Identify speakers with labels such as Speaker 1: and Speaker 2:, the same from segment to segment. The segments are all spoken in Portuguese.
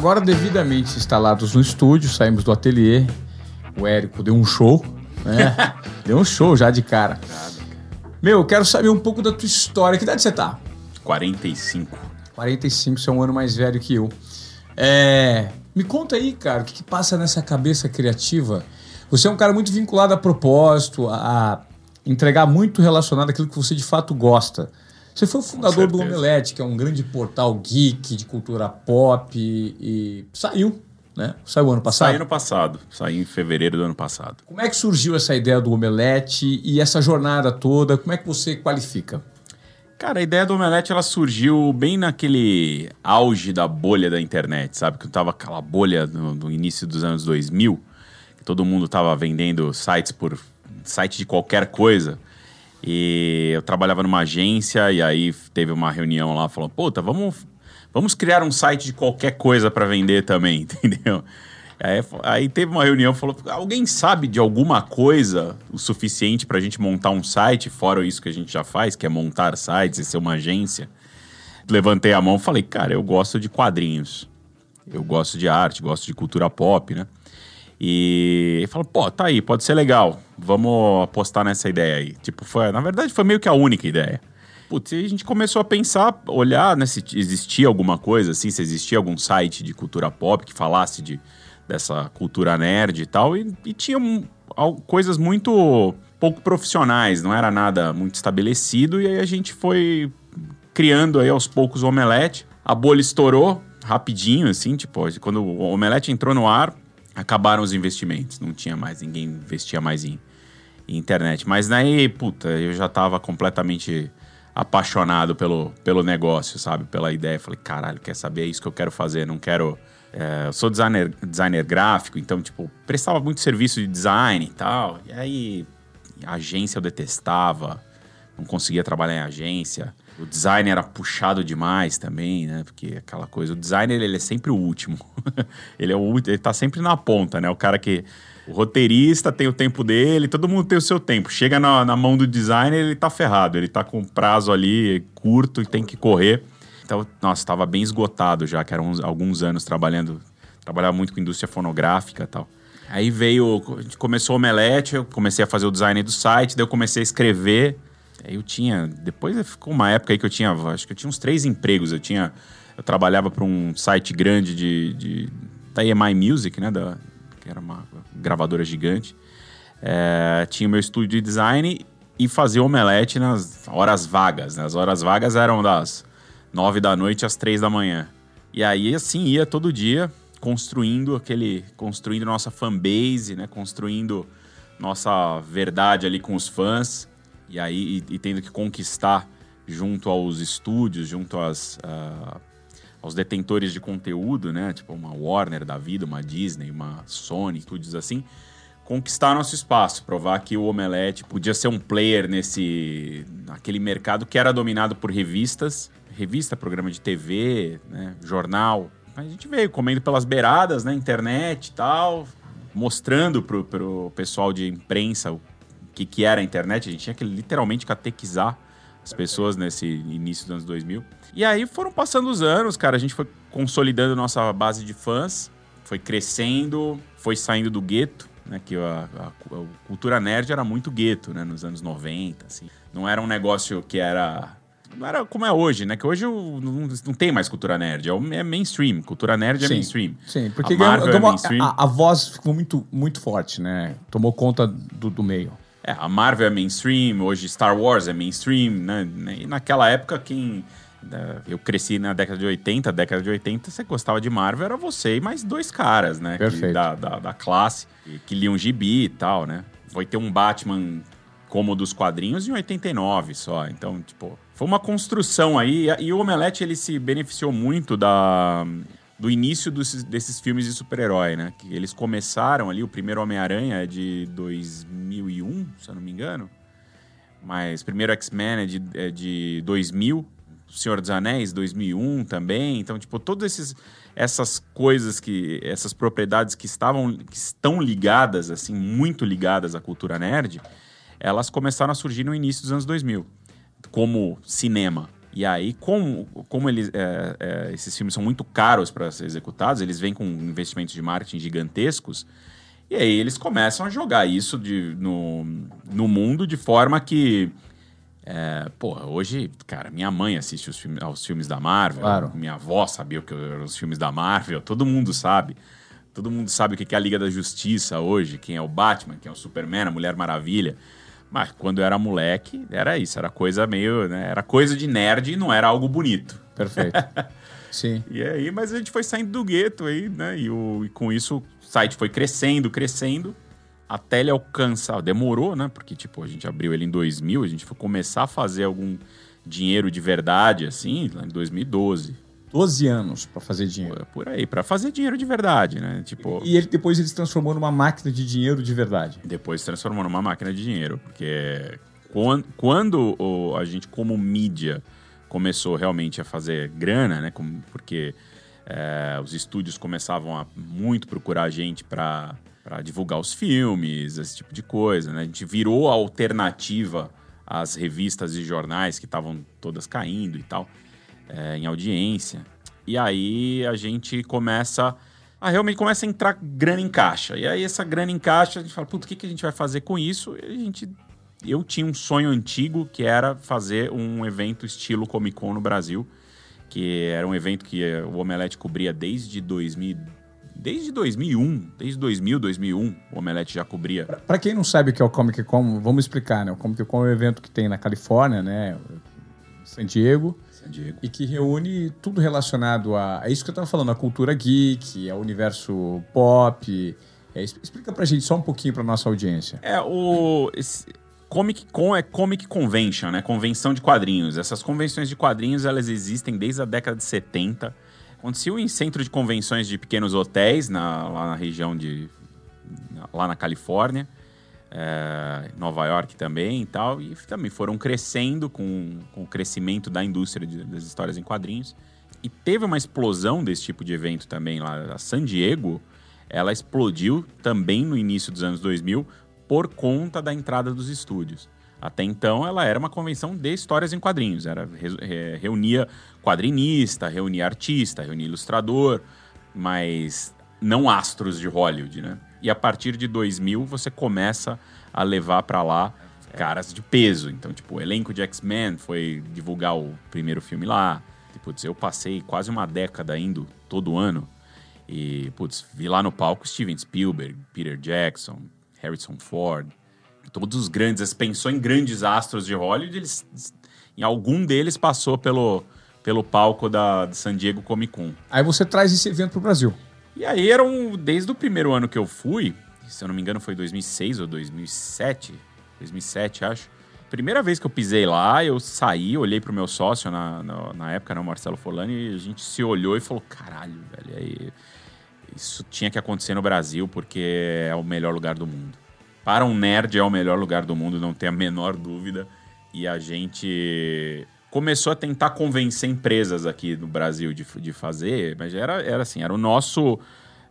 Speaker 1: Agora, devidamente instalados no estúdio, saímos do ateliê. O Érico deu um show, né? deu um show já de cara. Meu, eu quero saber um pouco da tua história. Que idade você tá?
Speaker 2: 45.
Speaker 1: 45, você é um ano mais velho que eu. É, me conta aí, cara, o que, que passa nessa cabeça criativa? Você é um cara muito vinculado a propósito, a entregar muito relacionado àquilo que você de fato gosta. Você foi o fundador do Omelete, que é um grande portal geek de cultura pop e, e saiu, né? Saiu ano passado?
Speaker 2: Saiu ano passado, saiu em fevereiro do ano passado.
Speaker 1: Como é que surgiu essa ideia do Omelete e essa jornada toda? Como é que você qualifica?
Speaker 2: Cara, a ideia do Omelete ela surgiu bem naquele auge da bolha da internet, sabe? Que tava aquela bolha no, no início dos anos 2000, que todo mundo tava vendendo sites por site de qualquer coisa. E eu trabalhava numa agência e aí teve uma reunião lá falando: "Puta, vamos vamos criar um site de qualquer coisa para vender também", entendeu? Aí, aí, teve uma reunião, falou: alguém sabe de alguma coisa o suficiente para a gente montar um site, fora isso que a gente já faz, que é montar sites e ser uma agência? Levantei a mão falei: cara, eu gosto de quadrinhos, eu gosto de arte, gosto de cultura pop, né? E falou: pô, tá aí, pode ser legal, vamos apostar nessa ideia aí. Tipo, foi, na verdade, foi meio que a única ideia. Putz, e a gente começou a pensar, olhar né, se existia alguma coisa assim, se existia algum site de cultura pop que falasse de dessa cultura nerd e tal, e, e tinha um, coisas muito pouco profissionais, não era nada muito estabelecido, e aí a gente foi criando aí aos poucos o Omelete. A bolha estourou rapidinho, assim, tipo, quando o Omelete entrou no ar, acabaram os investimentos, não tinha mais, ninguém investia mais em, em internet. Mas aí, puta, eu já tava completamente apaixonado pelo, pelo negócio, sabe? Pela ideia. Falei, caralho, quer saber? É isso que eu quero fazer, não quero é, eu sou designer, designer gráfico, então, tipo, prestava muito serviço de design e tal. E aí, agência eu detestava, não conseguia trabalhar em agência. O design era puxado demais também, né? Porque aquela coisa, o designer ele é sempre o último. ele é o ele tá sempre na ponta, né? O cara que o roteirista tem o tempo dele, todo mundo tem o seu tempo. Chega na, na mão do designer, ele tá ferrado, ele tá com prazo ali curto e tem que correr. Então, nossa, estava bem esgotado já, que eram uns, alguns anos trabalhando, trabalhava muito com indústria fonográfica e tal. Aí veio, começou o Omelete, eu comecei a fazer o design do site, daí eu comecei a escrever. Eu tinha, depois ficou uma época aí que eu tinha, acho que eu tinha uns três empregos. Eu tinha, eu trabalhava para um site grande de, de da EMI Music, né, da, que era uma gravadora gigante. É, tinha meu estúdio de design e fazia omelete nas horas vagas. Né? As horas vagas eram das nove da noite às três da manhã. E aí, assim, ia todo dia construindo aquele. construindo nossa fanbase, né? Construindo nossa verdade ali com os fãs. E aí, e, e tendo que conquistar junto aos estúdios, junto às, uh, aos detentores de conteúdo, né? Tipo uma Warner da vida, uma Disney, uma Sony, estúdios assim. Conquistar nosso espaço, provar que o Omelete podia ser um player nesse. naquele mercado que era dominado por revistas revista, programa de TV, né, jornal. A gente veio comendo pelas beiradas, né, internet e tal, mostrando pro, pro pessoal de imprensa o que, que era a internet. A gente tinha que literalmente catequizar as pessoas nesse início dos anos 2000. E aí foram passando os anos, cara, a gente foi consolidando nossa base de fãs, foi crescendo, foi saindo do gueto, né, que a, a, a cultura nerd era muito gueto, né, nos anos 90, assim. Não era um negócio que era não era como é hoje, né? Que hoje não, não tem mais cultura nerd, é, é mainstream. Cultura nerd é
Speaker 1: sim,
Speaker 2: mainstream.
Speaker 1: Sim, porque a, Marvel é mainstream. A, a, voz ficou muito, muito forte, né? Tomou conta do, do meio.
Speaker 2: É, a Marvel é mainstream, hoje Star Wars é mainstream, né? E naquela época, quem. Né, eu cresci na década de 80, década de 80, você gostava de Marvel, era você e mais dois caras, né?
Speaker 1: Perfeito.
Speaker 2: Que, da, da, da classe, que, que liam gibi e tal, né? Vai ter um Batman como dos quadrinhos em 89 só. Então, tipo, foi uma construção aí. E o Omelete, ele se beneficiou muito da, do início dos, desses filmes de super-herói, né? Que eles começaram ali, o primeiro Homem-Aranha é de 2001, se eu não me engano. Mas primeiro X-Men é de, é de 2000. O Senhor dos Anéis, 2001 também. Então, tipo, todas esses, essas coisas que... Essas propriedades que estavam... Que estão ligadas, assim, muito ligadas à cultura nerd elas começaram a surgir no início dos anos 2000, como cinema. E aí, como, como eles, é, é, esses filmes são muito caros para ser executados, eles vêm com investimentos de marketing gigantescos, e aí eles começam a jogar isso de, no, no mundo de forma que. É, porra, hoje, cara, minha mãe assiste os filmes, aos filmes da Marvel,
Speaker 1: Claro.
Speaker 2: minha avó sabia o que eram os filmes da Marvel, todo mundo sabe. Todo mundo sabe o que é a Liga da Justiça hoje, quem é o Batman, quem é o Superman, a Mulher Maravilha. Mas quando eu era moleque, era isso, era coisa meio, né? Era coisa de nerd e não era algo bonito.
Speaker 1: Perfeito. Sim.
Speaker 2: E aí, mas a gente foi saindo do gueto aí, né? E, o, e com isso o site foi crescendo, crescendo, até ele alcançar. Demorou, né? Porque, tipo, a gente abriu ele em 2000, a gente foi começar a fazer algum dinheiro de verdade, assim, lá em 2012.
Speaker 1: 12 anos para fazer dinheiro.
Speaker 2: Por aí, pra fazer dinheiro de verdade, né? Tipo.
Speaker 1: E ele, depois ele se transformou numa máquina de dinheiro de verdade.
Speaker 2: Depois se transformou numa máquina de dinheiro. Porque quan- quando o- a gente, como mídia, começou realmente a fazer grana, né? Porque é, os estúdios começavam a muito procurar a gente para divulgar os filmes, esse tipo de coisa, né? A gente virou a alternativa às revistas e jornais que estavam todas caindo e tal, é, em audiência. E aí a gente começa a realmente começa a entrar grana em caixa. E aí essa grana em caixa, a gente fala, puta, o que, que a gente vai fazer com isso? E a gente eu tinha um sonho antigo que era fazer um evento estilo Comic Con no Brasil, que era um evento que o Omelete cobria desde 2000, desde 2001, desde 2000, 2001, o Omelete já cobria.
Speaker 1: Para quem não sabe o que é o Comic Con, vamos explicar, né? O Comic Con é um evento que tem na Califórnia, né? San Diego,
Speaker 2: San Diego.
Speaker 1: e que reúne tudo relacionado a. É isso que eu tava falando, a cultura geek, ao universo pop. É, explica pra gente só um pouquinho pra nossa audiência.
Speaker 2: É, o esse Comic Con é Comic Convention, né? Convenção de quadrinhos. Essas convenções de quadrinhos, elas existem desde a década de 70. Aconteciam em centro de convenções de pequenos hotéis, na- lá na região de... lá na Califórnia. É, Nova York também e tal. E também foram crescendo com, com o crescimento da indústria de- das histórias em quadrinhos. E teve uma explosão desse tipo de evento também lá. A San Diego, ela explodiu também no início dos anos 2000 por conta da entrada dos estúdios. Até então, ela era uma convenção de histórias em quadrinhos. Era, re- re- reunia quadrinista, reunia artista, reunia ilustrador, mas não astros de Hollywood, né? E a partir de 2000, você começa a levar para lá caras de peso. Então, tipo, o elenco de X-Men foi divulgar o primeiro filme lá. Putz, eu passei quase uma década indo todo ano. E, putz, vi lá no palco Steven Spielberg, Peter Jackson, Harrison Ford. Todos os grandes, as pensou em grandes astros de Hollywood, eles, em algum deles passou pelo, pelo palco da San Diego Comic Con.
Speaker 1: Aí você traz esse evento pro Brasil.
Speaker 2: E aí era um, desde o primeiro ano que eu fui, se eu não me engano foi 2006 ou 2007, 2007 acho. Primeira vez que eu pisei lá, eu saí, olhei pro meu sócio na, na, na época, né, o Marcelo Forlani, e a gente se olhou e falou, caralho, velho, aí, isso tinha que acontecer no Brasil porque é o melhor lugar do mundo. Para um nerd é o melhor lugar do mundo, não tem a menor dúvida. E a gente começou a tentar convencer empresas aqui no Brasil de, de fazer, mas era, era assim, era o nosso.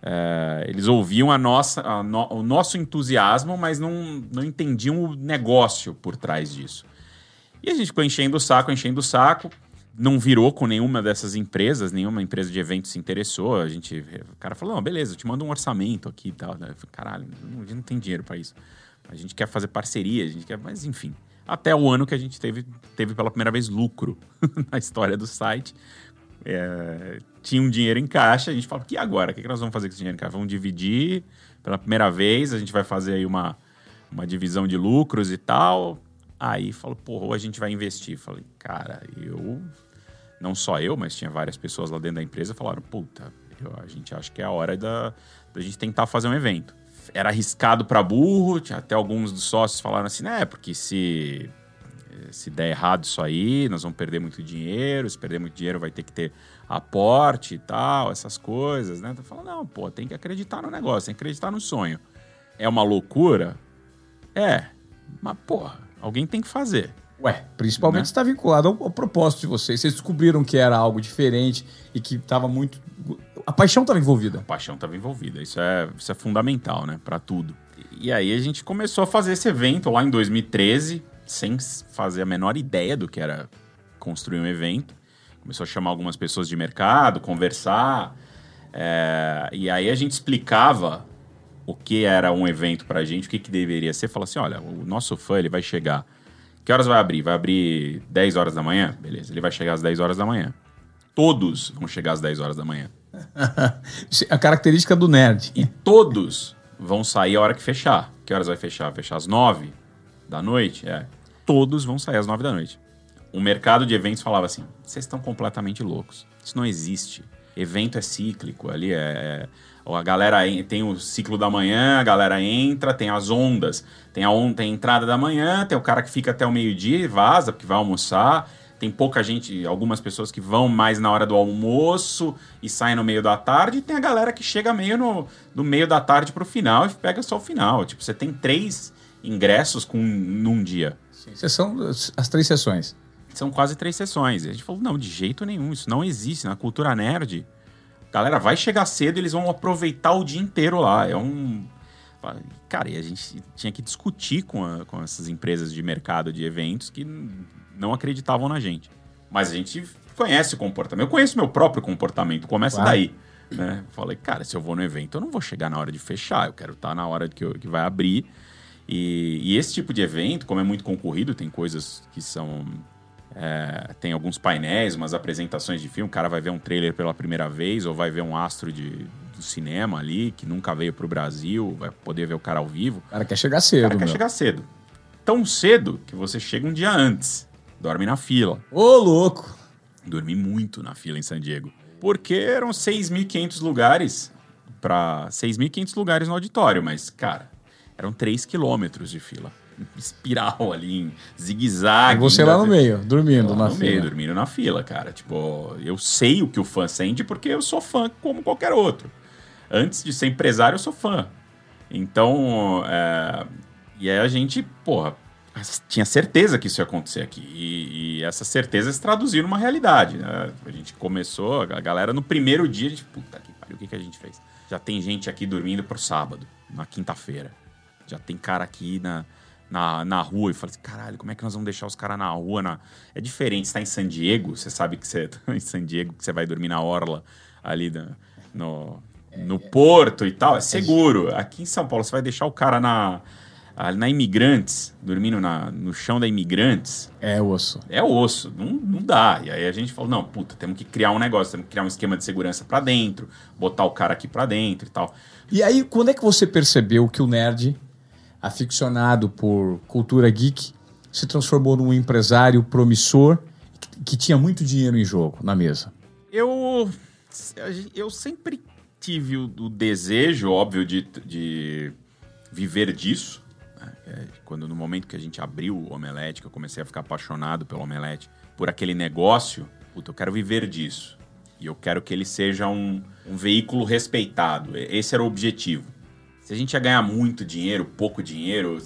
Speaker 2: é, eles ouviam a nossa, a no- o nosso entusiasmo, mas não, não entendiam o negócio por trás disso. E a gente ficou enchendo o saco, enchendo o saco. Não virou com nenhuma dessas empresas, nenhuma empresa de eventos se interessou. A gente, o cara falou: não, beleza, eu te mando um orçamento aqui e tal. Eu falei, Caralho, a gente não tem dinheiro para isso. A gente quer fazer parceria, a gente quer. Mas enfim. Até o ano que a gente teve, teve pela primeira vez lucro na história do site. É, tinha um dinheiro em caixa, a gente falou: e agora? O que que nós vamos fazer com esse dinheiro em caixa? Vamos dividir pela primeira vez, a gente vai fazer aí uma, uma divisão de lucros e tal. Aí falou, porra, ou a gente vai investir. Falei, cara, eu. Não só eu, mas tinha várias pessoas lá dentro da empresa falaram, puta, eu- a gente acha que é a hora da, da gente tentar fazer um evento. Era arriscado para burro, tinha até alguns dos sócios falaram assim, né, porque se se der errado isso aí, nós vamos perder muito dinheiro, se perder muito dinheiro vai ter que ter aporte e tal, essas coisas, né? Então fala, não, pô, tem que acreditar no negócio, tem que acreditar no sonho. É uma loucura? É, mas porra, alguém tem que fazer.
Speaker 1: Ué, principalmente
Speaker 2: Né?
Speaker 1: está vinculado ao, ao propósito de vocês. Vocês descobriram que era algo diferente e que estava muito. A paixão estava envolvida.
Speaker 2: A paixão estava envolvida. Isso é, isso é fundamental, né? Para tudo. E aí a gente começou a fazer esse evento lá em 2013, sem fazer a menor ideia do que era construir um evento. Começou a chamar algumas pessoas de mercado, conversar. É, e aí a gente explicava o que era um evento pra gente, o que, que deveria ser. Fala assim, olha, o nosso fã ele vai chegar... Que horas vai abrir? Vai abrir 10 horas da manhã? Beleza, ele vai chegar às 10 horas da manhã. Todos vão chegar às 10 horas da manhã.
Speaker 1: a característica do nerd.
Speaker 2: E todos vão sair a hora que fechar. Que horas vai fechar? Fechar às 9 da noite? É. Todos vão sair às 9 da noite. O mercado de eventos falava assim: vocês estão completamente loucos. Isso não existe. Evento é cíclico. Ali é. A galera tem o ciclo da manhã, a galera entra, tem as ondas. Tem a, on, tem a entrada da manhã, tem o cara que fica até o meio-dia e vaza, porque vai almoçar. Tem pouca gente, algumas pessoas que vão mais na hora do almoço e saem no meio da tarde. E tem a galera que chega meio no, no meio da tarde pro final e pega só o final. Tipo, você tem três ingressos com, num dia.
Speaker 1: Sim, são as três sessões.
Speaker 2: São quase três sessões. E a gente falou, não, de jeito nenhum, isso não existe. Na cultura nerd, a galera vai chegar cedo e eles vão aproveitar o dia inteiro lá. É um... Cara, e a gente tinha que discutir com, a, com essas empresas de mercado de eventos que não acreditavam na gente. Mas a gente conhece o comportamento. Eu conheço meu próprio comportamento, começa claro. daí. Né? Falei, cara, se eu vou no evento, eu não vou chegar na hora de fechar, eu quero estar na hora que, eu, que vai abrir. E, e, esse tipo de evento, como é muito concorrido, tem coisas que são. É, tem alguns painéis, umas apresentações de filme. O cara vai ver um trailer pela primeira vez, ou vai ver um astro de, do cinema ali, que nunca veio para o Brasil, vai poder ver o cara ao vivo.
Speaker 1: O cara quer chegar cedo. O
Speaker 2: cara meu. quer chegar cedo. Tão cedo que você chega um dia antes dorme na fila.
Speaker 1: Ô, louco!
Speaker 2: Dormi muito na fila em San Diego. Porque eram 6.500 lugares para 6.500 lugares no auditório, mas, cara, eram 3 quilômetros de fila. Espiral ali, em zigue-zague.
Speaker 1: Você lá no meio, dormindo na
Speaker 2: no
Speaker 1: fila.
Speaker 2: meio, dormindo na fila, cara. Tipo, eu sei o que o fã sente porque eu sou fã como qualquer outro. Antes de ser empresário, eu sou fã. Então, é... e aí a gente, porra, tinha certeza que isso ia acontecer aqui. E, e essa certeza se traduziu numa realidade. Né? A gente começou, a galera no primeiro dia, a gente, puta que pariu, o que, que a gente fez? Já tem gente aqui dormindo pro sábado, na quinta-feira. Já tem cara aqui na, na, na rua e fala assim, caralho, como é que nós vamos deixar os caras na rua? Na... É diferente, você tá em San Diego, você sabe que você tá em San Diego, que você vai dormir na orla ali no, no, no porto e tal, é seguro. Aqui em São Paulo, você vai deixar o cara na na Imigrantes, dormindo na, no chão da Imigrantes.
Speaker 1: É osso.
Speaker 2: É osso, não, não dá. E aí a gente falou, não, puta, temos que criar um negócio, temos que criar um esquema de segurança para dentro, botar o cara aqui para dentro e tal.
Speaker 1: E aí, quando é que você percebeu que o nerd, aficionado por cultura geek, se transformou num empresário promissor que, que tinha muito dinheiro em jogo na mesa?
Speaker 2: Eu, eu sempre tive o, o desejo, óbvio, de, de viver disso é, quando no momento que a gente abriu o Omelete, que eu comecei a ficar apaixonado pelo Omelete, por aquele negócio, puta, eu quero viver disso. E eu quero que ele seja um, um veículo respeitado. Esse era o objetivo. Se a gente ia ganhar muito dinheiro, pouco dinheiro,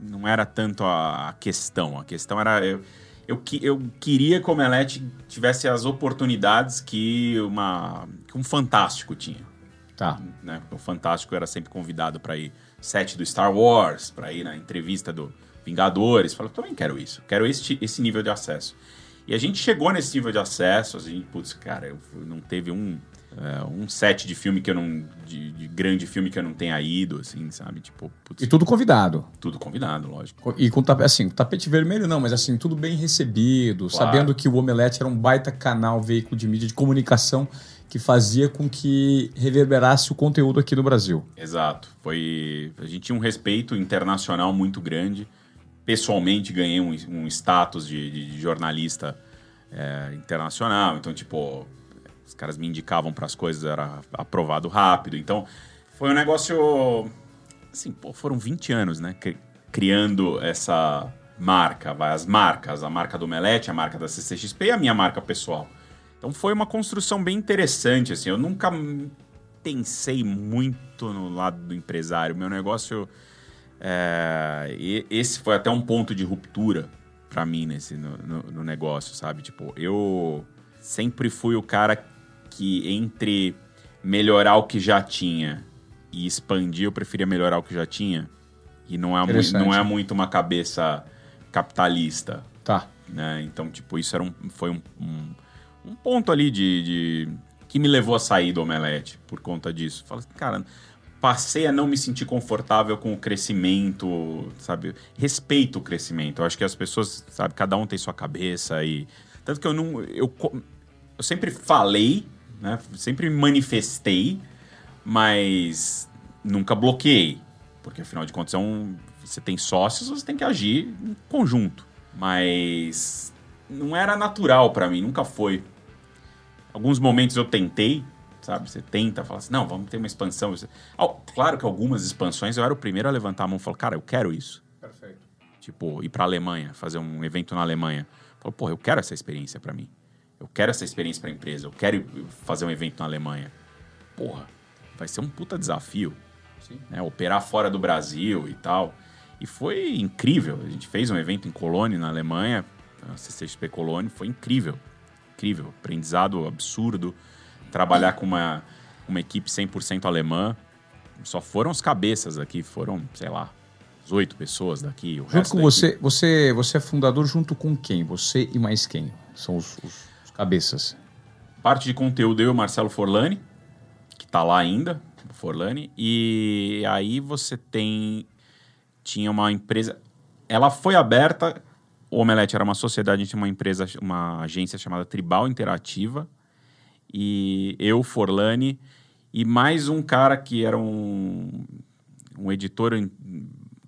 Speaker 2: não era tanto a, questão. A questão era. Eu, eu, eu queria que o Omelete tivesse as oportunidades que, uma, que um Fantástico tinha.
Speaker 1: Tá.
Speaker 2: Né? O Fantástico era sempre convidado para ir set do Star Wars, para ir na entrevista do Vingadores. Falei, também quero isso, quero esse, esse nível de acesso. E a gente chegou nesse nível de acesso, a gente, putz, cara, eu, não teve um, é, um set de filme que eu não. De, de, grande filme que eu não tenha ido, assim, sabe? Tipo,
Speaker 1: putz, E tudo convidado.
Speaker 2: Tudo convidado, lógico.
Speaker 1: E com assim, tapete vermelho não, mas assim, tudo bem recebido, claro. sabendo que o Omelete era um baita canal, veículo de mídia de comunicação que fazia com que reverberasse o conteúdo aqui no Brasil.
Speaker 2: Exato. Foi a gente tinha um respeito internacional muito grande. Pessoalmente ganhei um, um status de, de jornalista é, internacional. Então tipo os caras me indicavam para as coisas era aprovado rápido. Então foi um negócio assim, pô, foram 20 anos, né, criando essa marca, vai as marcas, a marca do Melete, a marca da CCXP e a minha marca pessoal. Então foi uma construção bem interessante, assim. Eu nunca pensei muito no lado do empresário. Meu negócio, é, esse foi até um ponto de ruptura para mim nesse no, no, no, negócio, sabe? Tipo, eu sempre fui o cara que entre melhorar o que já tinha e expandir, eu preferia melhorar o que já tinha. E não é, muito, não é muito uma cabeça capitalista.
Speaker 1: Tá.
Speaker 2: né? Então, tipo, isso era um, foi um, um, um ponto ali de, de, que me levou a sair do Omelete por conta disso. Falei, assim, cara, passei a não me sentir confortável com o crescimento, sabe? Respeito o crescimento. Eu acho que as pessoas, sabe, cada um tem sua cabeça e tanto que eu não eu, eu sempre falei, né? Sempre manifestei, mas nunca bloqueei, porque afinal de contas é um você tem sócios, você tem que agir em conjunto. Mas não era natural para mim, nunca foi. Alguns momentos eu tentei, sabe? Você tenta, fala assim, não, vamos ter uma expansão. claro que algumas expansões eu era o primeiro a levantar a mão e falar, cara, eu quero isso. Perfeito. Tipo, ir para Alemanha, fazer um evento na Alemanha. Falei, porra, eu quero essa experiência para mim. Eu quero essa experiência para a empresa. Eu quero fazer um evento na Alemanha. Porra, vai ser um puta desafio. Né? Operar fora do Brasil e tal. E foi incrível. A gente fez um evento em Colônia, na Alemanha, a CCXP Colônia, foi incrível. Incrível. Aprendizado absurdo trabalhar com uma, uma equipe 100% alemã. Só foram os cabeças aqui, foram, sei lá, oito pessoas daqui.
Speaker 1: Junto com você, equipe... você, você é fundador junto com quem? Você e mais quem? São os, os, os cabeças.
Speaker 2: Parte de conteúdo eu e o Marcelo Forlani, que está lá ainda, Forlani. E aí você tem. Tinha uma empresa. Ela foi aberta. O Omelete era uma sociedade, a gente tinha uma empresa, uma agência chamada Tribal Interativa e eu, Forlani, e mais um cara que era um, um editor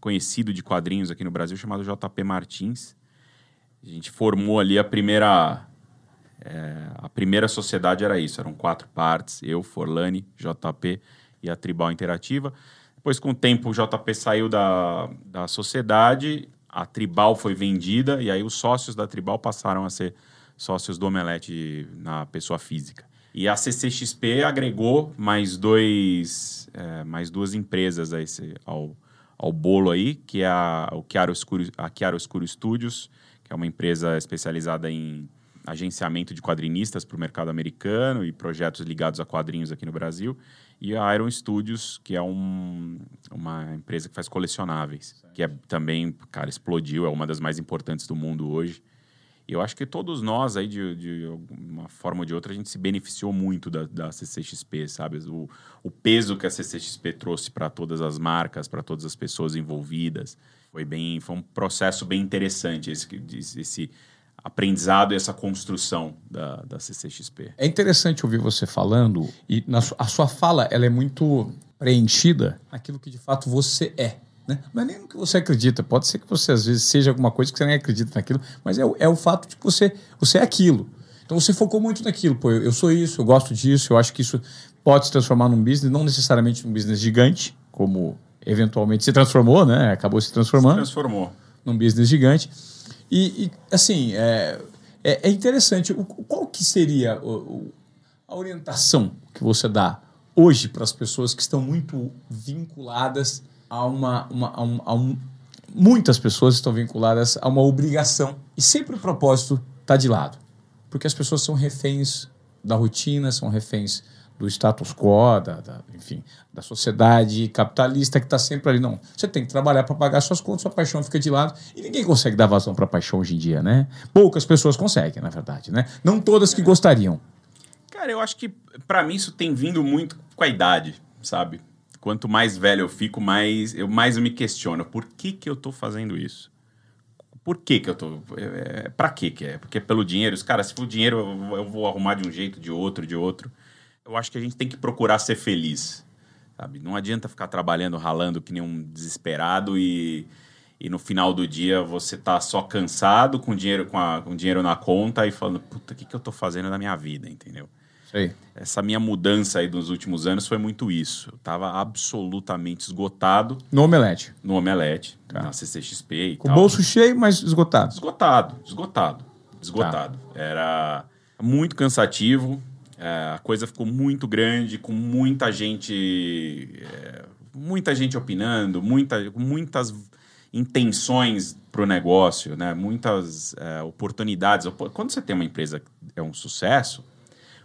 Speaker 2: conhecido de quadrinhos aqui no Brasil, chamado JP Martins. A gente formou ali a primeira. É, a primeira sociedade era isso, eram quatro partes, eu, Forlani, JP e a Tribal Interativa. Depois, com o tempo, o JP saiu da, da sociedade, a Tribal foi vendida, e aí os sócios da Tribal passaram a ser sócios do Omelete na pessoa física. E a CCXP agregou mais, dois, é, mais duas empresas a esse, ao, ao bolo aí, que é a, o Chiaro Escuro, a Chiaro Escuro Studios, que é uma empresa especializada em agenciamento de quadrinistas para o mercado americano e projetos ligados a quadrinhos aqui no Brasil. E a Iron Studios, que é um, uma empresa que faz colecionáveis, certo. que é também, cara, explodiu, é uma das mais importantes do mundo hoje. Eu acho que todos nós aí, de, de uma forma ou de outra, a gente se beneficiou muito da, da CCXP, sabe? O, o peso que a CCXP trouxe para todas as marcas, para todas as pessoas envolvidas. Foi bem, foi um processo bem interessante esse, esse aprendizado e essa construção da, da CCXP.
Speaker 1: É interessante ouvir você falando e na, a sua fala ela é muito preenchida aquilo que de fato você é. Né? Não é nem no que você acredita. Pode ser que você, às vezes, seja alguma coisa que você nem acredita naquilo, mas é, é o fato de que você, você é aquilo. Então você focou muito naquilo. Pô, eu, eu sou isso, eu gosto disso, eu acho que isso pode se transformar num business, não necessariamente um business gigante, como eventualmente se transformou, né? Acabou se transformando. Se
Speaker 2: transformou.
Speaker 1: Num business gigante. E, e assim, é, é, é, interessante. O, qual que seria o, a orientação que você dá hoje para as pessoas que estão muito vinculadas a uma, uma, a um, a um, muitas pessoas estão vinculadas a uma obrigação e sempre o propósito está de lado, porque as pessoas são reféns da rotina, são reféns do status quo, da, da enfim, da sociedade capitalista que está sempre ali. Não, você tem que trabalhar para pagar suas contas, sua paixão fica de lado e ninguém consegue dar vazão para paixão hoje em dia, né? Poucas pessoas conseguem, na verdade, né? Não todas que gostariam.
Speaker 2: Cara, eu acho que para mim isso tem vindo muito com a idade, sabe? quanto mais velho eu fico, mais eu mais me questiono. Por que, que eu tô fazendo isso? Por que, que eu tô. É, é pra que que é? Porque pelo dinheiro. Os caras, se for dinheiro, eu, eu vou arrumar de um jeito, de outro, de outro. Eu acho que a gente tem que procurar ser feliz. Sabe? Não adianta ficar trabalhando, ralando que nem um desesperado e, e no final do dia você tá só cansado, com dinheiro, com, a, com dinheiro na conta e falando, puta, o que, que eu tô fazendo na minha vida, entendeu? Sei. Essa minha mudança aí dos últimos anos foi muito isso. Eu tava absolutamente esgotado.
Speaker 1: No Omelete.
Speaker 2: No Omelete, tá. na CCXP e
Speaker 1: Com tal. o bolso cheio, mas esgotado.
Speaker 2: Esgotado, esgotado, esgotado. Tá. Era muito cansativo, a coisa ficou muito grande, com muita gente... É, muita gente opinando, muita, muitas intenções para o negócio, né? muitas é, oportunidades. Quando você tem uma empresa que é um sucesso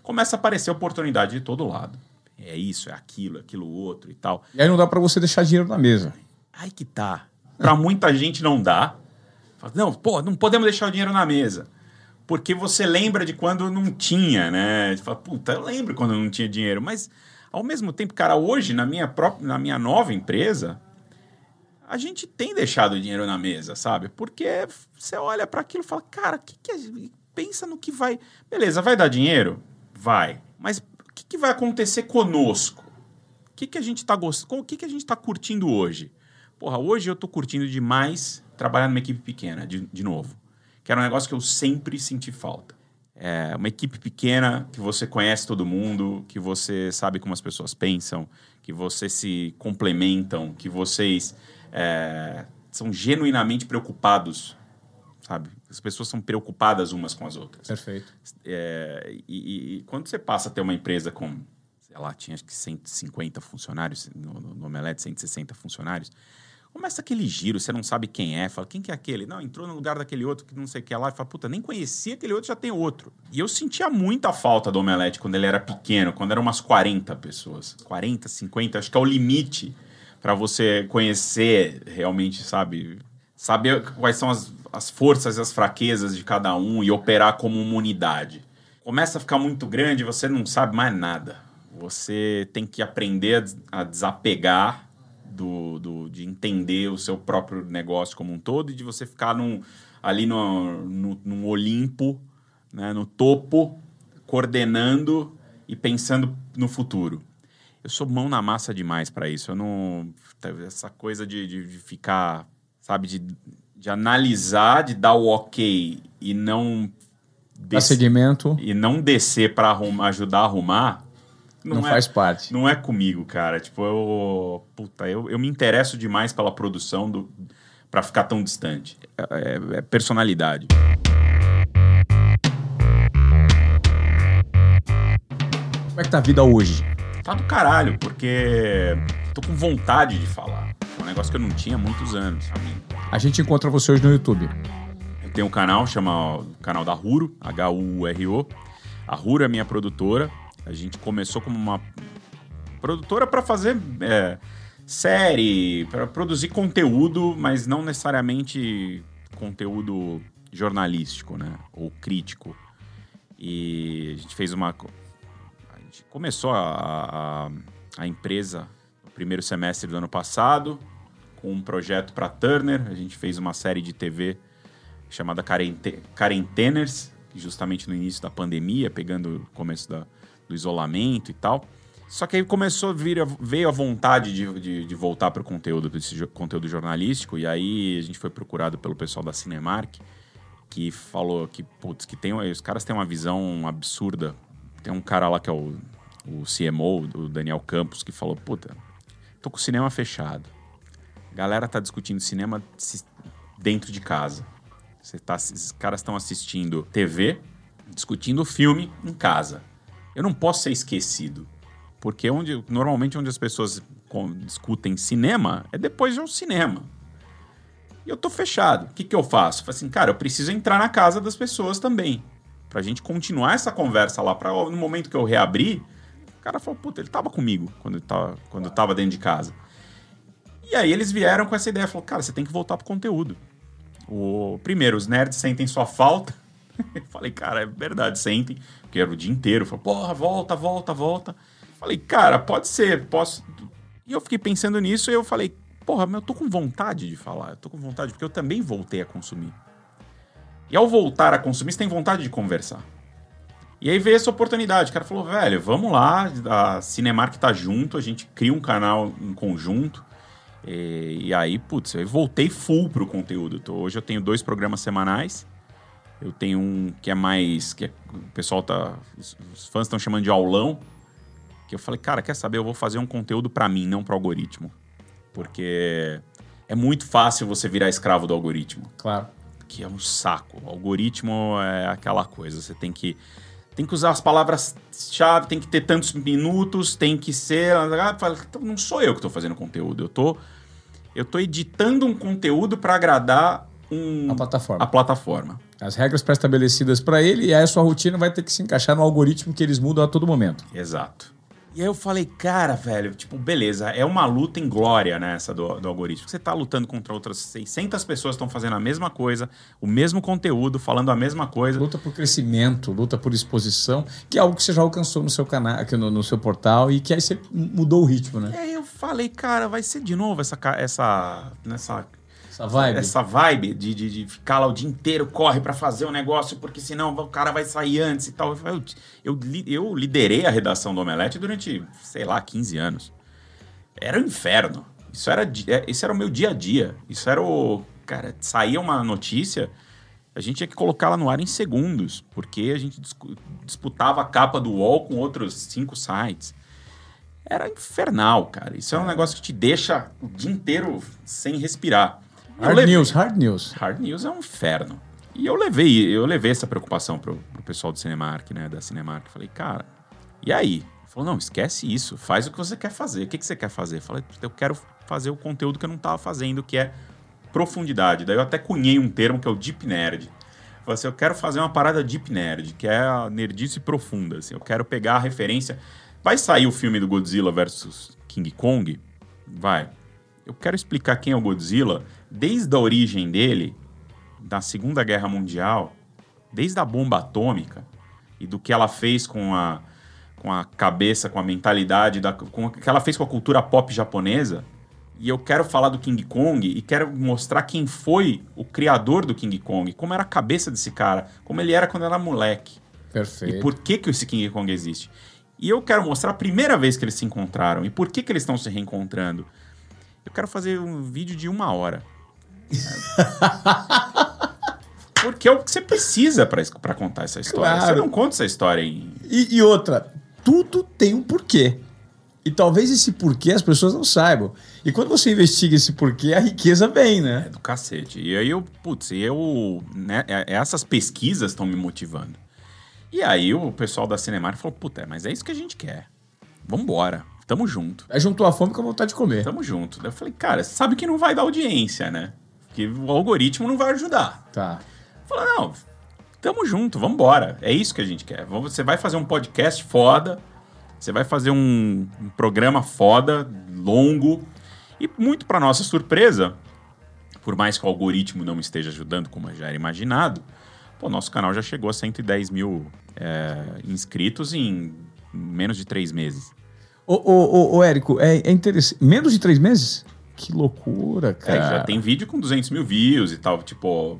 Speaker 2: começa a aparecer oportunidade de todo lado. É isso, é aquilo, é aquilo outro e tal.
Speaker 1: E aí não dá para você deixar dinheiro na mesa.
Speaker 2: Aí que tá. Para muita gente não dá, Fala, não, pô, não podemos deixar o dinheiro na mesa. Porque você lembra de quando não tinha, né? Você fala, puta, eu lembro quando não tinha dinheiro. Mas, ao mesmo tempo, cara, hoje, na minha, própria, na minha nova empresa, a gente tem deixado dinheiro na mesa, sabe? Porque você olha para aquilo e fala, cara, que que é... pensa no que vai. Beleza, vai dar dinheiro? Vai. Mas o que, que vai acontecer conosco? O que, que a gente tá gostando? O que, que a gente tá curtindo hoje? Porra, hoje eu tô curtindo demais trabalhar numa equipe pequena, de, de novo. Que era um negócio que eu sempre senti falta. É uma equipe pequena que você conhece todo mundo, que você sabe como as pessoas pensam, que vocês se complementam, que vocês é, são genuinamente preocupados, sabe? As pessoas são preocupadas umas com as outras.
Speaker 1: Perfeito.
Speaker 2: É, e, e, quando você passa a ter uma empresa com, sei lá, tinha acho que 150 funcionários, no, no Omelete 160 funcionários, começa aquele giro, você não sabe quem é, fala, quem que é aquele? Não, entrou no lugar daquele outro que não sei o que é lá, e fala, puta, nem conhecia aquele outro, já tem outro. E eu sentia muita falta do Omelete quando ele era pequeno, quando eram umas 40 pessoas. 40, 50, acho que é o limite para você conhecer realmente, sabe? Saber quais são as, as forças e as fraquezas de cada um e operar como uma unidade. Começa a ficar muito grande, você não sabe mais nada. Você tem que aprender a desapegar do, do, de entender o seu próprio negócio como um todo e de você ficar num, ali no, no, num Olimpo, né, no topo, coordenando e pensando no futuro eu sou mão na massa demais para isso. Eu não. Essa coisa de, de, de ficar, sabe, de, de, analisar, de dar o ok e não.
Speaker 1: Des... segmento.
Speaker 2: E não descer para ajudar a arrumar.
Speaker 1: Não, não é, faz parte.
Speaker 2: Não é comigo, cara. Tipo, eu. Puta, eu, eu me interesso demais pela produção do, para ficar tão distante. É, é, é personalidade.
Speaker 1: Como é que tá a vida hoje?
Speaker 2: tá do caralho, porque tô com vontade de falar. É um negócio que eu não tinha há muitos anos.
Speaker 1: A gente encontra você hoje no YouTube.
Speaker 2: Eu tenho um canal, chama o canal da Ruro, H-U-R-O. A Ruro é minha produtora. A gente começou como uma produtora para fazer é, série, para produzir conteúdo, mas não necessariamente conteúdo jornalístico, né? Ou crítico. E a gente fez uma gente começou a, a, a empresa no primeiro semestre do ano passado, com um projeto para Turner. A gente fez uma série de TV chamada Quarenteners, justamente no início da pandemia, pegando o começo da, do isolamento e tal. Só que aí começou a vir, veio a vontade de, de, de voltar para o conteúdo, desse conteúdo jornalístico, e aí a gente foi procurado pelo pessoal da Cinemark, que falou que, putz, que tem, os caras têm uma visão absurda tem um cara lá que é o, o CMO, o Daniel Campos, que falou: Puta, tô com o cinema fechado. A galera tá discutindo cinema dentro de casa. Você tá, esses caras estão assistindo TV, discutindo filme em casa. Eu não posso ser esquecido. Porque onde, normalmente onde as pessoas discutem cinema é depois de um cinema. E eu tô fechado. O que, que eu faço? Eu falo assim, cara, eu preciso entrar na casa das pessoas também pra gente continuar essa conversa lá, pra, no momento que eu reabrir, o cara falou, puta, ele tava comigo quando eu tava, quando eu tava dentro de casa. E aí eles vieram com essa ideia, falou, cara, você tem que voltar pro conteúdo. O, primeiro, os nerds sentem sua falta. Falei, cara, é verdade, sentem, era o dia inteiro. Falei, porra, volta, volta, volta. Falei, cara, pode ser, posso. E eu fiquei pensando nisso e eu falei, porra, mas eu tô com vontade de falar, eu tô com vontade, porque eu também voltei a consumir. E ao voltar a consumir, você tem vontade de conversar. E aí veio essa oportunidade. O cara falou, velho, vamos lá, a Cinemark tá junto, a gente cria um canal em conjunto. E, e aí, putz, eu voltei full pro conteúdo. Hoje eu tenho dois programas semanais. Eu tenho um que é mais. que é, o pessoal tá. Os, os fãs estão chamando de aulão. Que eu falei, cara, quer saber? Eu vou fazer um conteúdo para mim, não pro algoritmo. Porque é muito fácil você virar escravo do algoritmo.
Speaker 1: Claro
Speaker 2: que é um saco. O algoritmo é aquela coisa, você tem que tem que usar as palavras-chave, tem que ter tantos minutos, tem que ser. Então, não sou eu que estou fazendo conteúdo, eu tô, eu tô editando um conteúdo para agradar um,
Speaker 1: a plataforma.
Speaker 2: A plataforma.
Speaker 1: As regras pré-estabelecidas para ele e aí a sua rotina vai ter que se encaixar no algoritmo que eles mudam a todo momento.
Speaker 2: Exato. E aí eu falei, cara, velho, tipo, beleza, é uma luta em glória, né, essa do, do algoritmo. Você tá lutando contra outras 600 pessoas que estão fazendo a mesma coisa, o mesmo conteúdo, falando a mesma coisa.
Speaker 1: Luta por crescimento, luta por exposição, que é algo que você já alcançou no seu canal, no, no seu portal, e que aí você mudou o ritmo, né?
Speaker 2: E aí eu falei, cara, vai ser de novo essa, essa, nessa
Speaker 1: Essa vibe.
Speaker 2: essa vibe de, de, de ficar lá o dia inteiro, corre pra fazer o negócio, porque senão o cara vai sair antes e tal. Eu, eu, eu, li- eu liderei a redação do Omelete durante, sei lá, 15 anos. Era o inferno. Isso era, é, esse era o meu dia a dia. Isso era o. Cara, saía uma notícia, a gente tinha que colocá-la no ar em segundos, porque a gente disputava a capa do UOL com outros cinco sites. Era infernal, cara. Isso é um negócio que te deixa o dia inteiro sem respirar.
Speaker 1: Hard
Speaker 2: levei-
Speaker 1: news, hard news.
Speaker 2: Hard News é um inferno. E eu levei, eu levei essa preocupação pro, pro pessoal do Cinemark, né? Da Cinemark. Falei, cara, e aí? Falou, não, esquece isso. Faz o que você quer fazer. O que, que você quer fazer? Eu falei, eu quero fazer o conteúdo que eu não tava fazendo, que é profundidade. Daí eu até cunhei um termo que é o Deep Nerd. Falei assim, eu quero fazer uma parada Deep Nerd, que é a nerdice profunda. Assim. Eu quero pegar a referência... Vai sair o filme do Godzilla versus King Kong? Vai. Eu quero explicar quem é o Godzilla desde a origem dele, da Segunda Guerra Mundial, desde a bomba atômica e do que ela fez com a, com a cabeça, com a mentalidade, da, com o que ela fez com a cultura pop japonesa. E eu quero falar do King Kong e quero mostrar quem foi o criador do King Kong, como era a cabeça desse cara, como ele era quando era moleque.
Speaker 1: Perfeito.
Speaker 2: E por que, que esse King Kong existe? E eu quero mostrar a primeira vez que eles se encontraram e por que, que eles estão se reencontrando. Eu quero fazer um vídeo de uma hora. Porque é o que você precisa pra contar essa história.
Speaker 1: Claro.
Speaker 2: Você não conta essa história em.
Speaker 1: E, e outra, tudo tem um porquê. E talvez esse porquê as pessoas não saibam. E quando você investiga esse porquê, a riqueza vem,
Speaker 2: É
Speaker 1: né?
Speaker 2: do cacete. E aí eu, putz, eu. Né, é- essas pesquisas estão me motivando. E aí o pessoal da Cinemark falou: puta, mas é isso que a gente quer. Vambora. Tamo junto.
Speaker 1: Aí juntou a fome com a vontade de comer.
Speaker 2: Tamo junto. Daí eu falei, cara, você sabe que não vai dar audiência, né? Que o algoritmo não vai ajudar.
Speaker 1: Tá.
Speaker 2: Falei, não, tamo junto, vambora. É isso que a gente quer. Você vai fazer um podcast foda, você vai fazer um, um programa foda, longo. E muito pra nossa surpresa, por mais que o algoritmo não estaja ajudando, como já era imaginado, pô, nosso canal já chegou a 110 mil é, inscritos em menos de três meses.
Speaker 1: Ô, ô, ô, ô, Érico, é, é interessante. Menos de três meses? Que loucura,
Speaker 2: É,
Speaker 1: cara.
Speaker 2: já tem vídeo com 200 mil views e tal, tipo...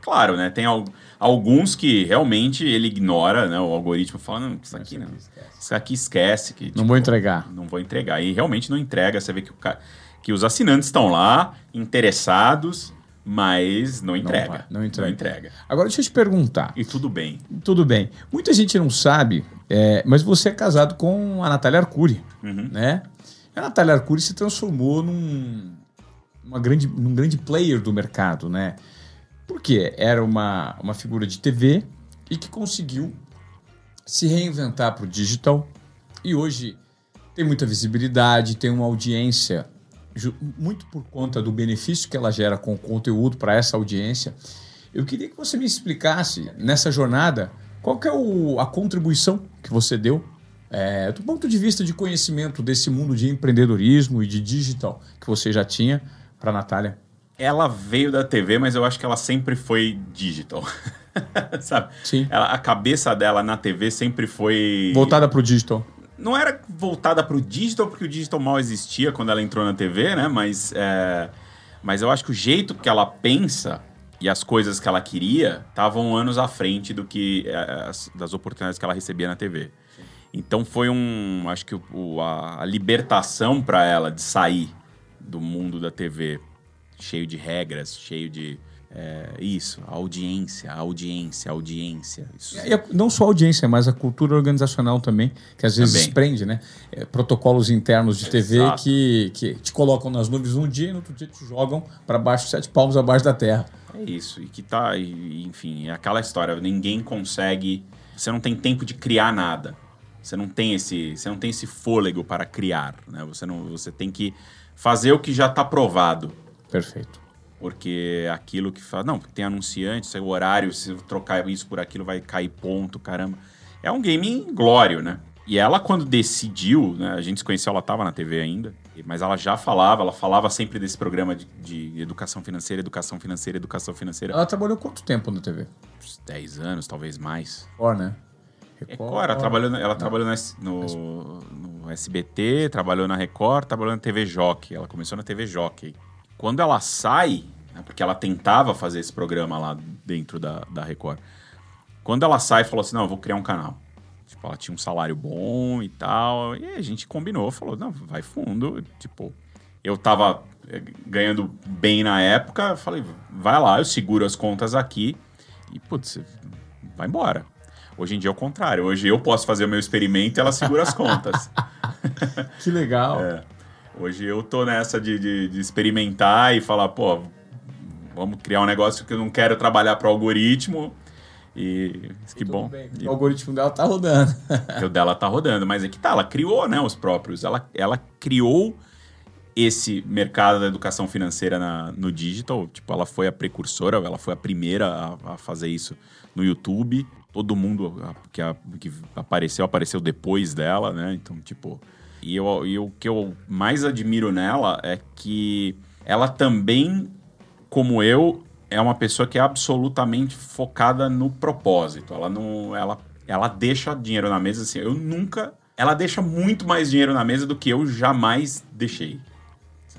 Speaker 2: Claro, né? Tem al- alguns que realmente ele ignora, né? O algoritmo fala, não, isso aqui não. Isso aqui esquece. Que,
Speaker 1: Não
Speaker 2: tipo,
Speaker 1: vou entregar.
Speaker 2: Não vou entregar. E realmente não entrega. Você vê que, o que os assinantes estão lá, interessados, mas não entrega.
Speaker 1: vai, não entrega.
Speaker 2: entrega.
Speaker 1: Agora deixa eu te perguntar.
Speaker 2: E tudo bem.
Speaker 1: Tudo bem. Muita gente não sabe, é, mas você é casado com a Natália Arcuri,
Speaker 2: Uhum.
Speaker 1: né? A Natália Arcuri se transformou num, uma grande, num grande player do mercado, né? Porque era uma, uma figura de TV e que conseguiu se reinventar para o digital e hoje tem muita visibilidade, tem uma audiência muito por conta do benefício que ela gera com o conteúdo para essa audiência. Eu queria que você me explicasse nessa jornada qual que é o- a contribuição que você deu é, do ponto de vista de conhecimento desse mundo de empreendedorismo e de digital que você já tinha para a Natália.
Speaker 2: Ela veio da TV, mas eu acho que ela sempre foi digital. Sabe?
Speaker 1: Sim.
Speaker 2: Ela- a cabeça dela na TV sempre foi.
Speaker 1: Voltada para o digital.
Speaker 2: Não era voltada para o digital, porque o digital mal existia quando ela entrou na TV, né? Mas, é, mas eu acho que o jeito que ela pensa e as coisas que ela queria estavam anos à frente do que é, as- das oportunidades que ela recebia na TV. Então foi um, acho que o- a, a libertação para ela de sair do mundo da TV cheio de regras, cheio de é, isso, a audiência, a audiência, a audiência. Isso,
Speaker 1: E a- não só a audiência, mas a cultura organizacional também, que às vezes
Speaker 2: Também.
Speaker 1: prende, né? É, protocolos internos de TV
Speaker 2: Exato.
Speaker 1: que, que te colocam nas nuvens um dia e no outro dia te jogam para baixo, sete palmos abaixo da terra.
Speaker 2: É isso, e que tá, e- enfim, é aquela história, ninguém consegue, você não tem tempo de criar nada. Você não tem esse, você não tem esse fôlego para criar, né? Você não, você tem que fazer o que já está provado,
Speaker 1: Perfeito.
Speaker 2: Porque aquilo que fala, não, tem anunciante, é o horário, se trocar isso por aquilo vai cair ponto, caramba. É um game inglório, né? E ela, quando decidiu, né, a gente se conheceu, ela estava na TV ainda, mas ela já falava, ela falava sempre desse programa de, de, educação financeira, educação financeira, educação financeira.
Speaker 1: Ela trabalhou quanto tempo na TV?
Speaker 2: Uns 10 anos, talvez mais.
Speaker 1: Record, né?
Speaker 2: Record, ela trabalhou, ela trabalhou no, no, SBT, trabalhou na Record, trabalhou na TV Jockey. Ela começou na TV Jockey. Quando ela sai, né, porque ela tentava fazer esse programa lá dentro da, da Record. Quando ela sai, falou assim: não, eu vou criar um canal. Tipo, ela tinha um salário bom e tal. E a gente combinou, falou: não, vai fundo. Tipo, eu tava eh, ganhando bem na época, falei: vai lá, eu seguro as contas aqui e, putz, vai embora. Hoje em dia é o contrário. Hoje eu posso fazer o meu experimento e ela segura as contas.
Speaker 1: que legal.
Speaker 2: É. Hoje eu tô nessa de, de, de, experimentar e falar, pô, vamos criar um negócio que eu não quero trabalhar para o algoritmo. E que bom.
Speaker 1: E... O algoritmo dela tá rodando.
Speaker 2: o dela tá rodando, mas é que tá, ela criou, né, os próprios. Ela, ela criou esse mercado da educação financeira na, no digital. Tipo, ela foi a precursora, ela foi a primeira a, a fazer isso no YouTube. Todo mundo que, a, que apareceu, apareceu depois dela, né? Então, tipo. E, eu, e o que eu mais admiro nela é que ela também, como eu, é uma pessoa que é absolutamente focada no propósito. Ela não. Ela, ela deixa dinheiro na mesa assim. Eu nunca. Ela deixa muito mais dinheiro na mesa do que eu jamais deixei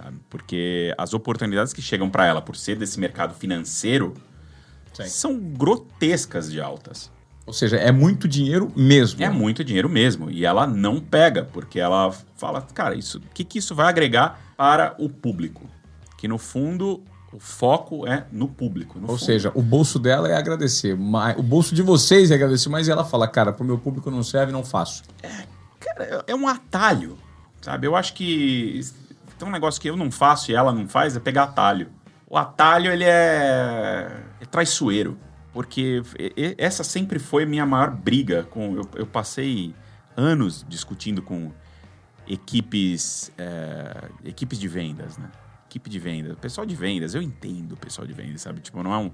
Speaker 2: sabe? Porque as oportunidades que chegam para ela por ser desse mercado financeiro Sim. são grotescas de altas.
Speaker 1: Ou seja, é muito dinheiro mesmo.
Speaker 2: É muito dinheiro mesmo. E ela não pega, porque ela fala, cara, isso, o que, que isso vai agregar para o público? Que no fundo o foco é no público. No
Speaker 1: Ou
Speaker 2: fundo.
Speaker 1: seja, o bolso dela é agradecer. Mas, o bolso de vocês é agradecer, mas ela fala, cara, pro meu público não serve, não faço.
Speaker 2: É, cara, é um atalho, sabe? Eu acho que tem um negócio que eu não faço e ela não faz, é pegar atalho. O atalho, ele é, é traiçoeiro. Porque essa sempre foi minha maior briga. com Eu, eu passei anos discutindo com equipes, é, equipes de vendas, né? Equipe de vendas. Pessoal de vendas, eu entendo o pessoal de vendas, sabe? Tipo, não é um...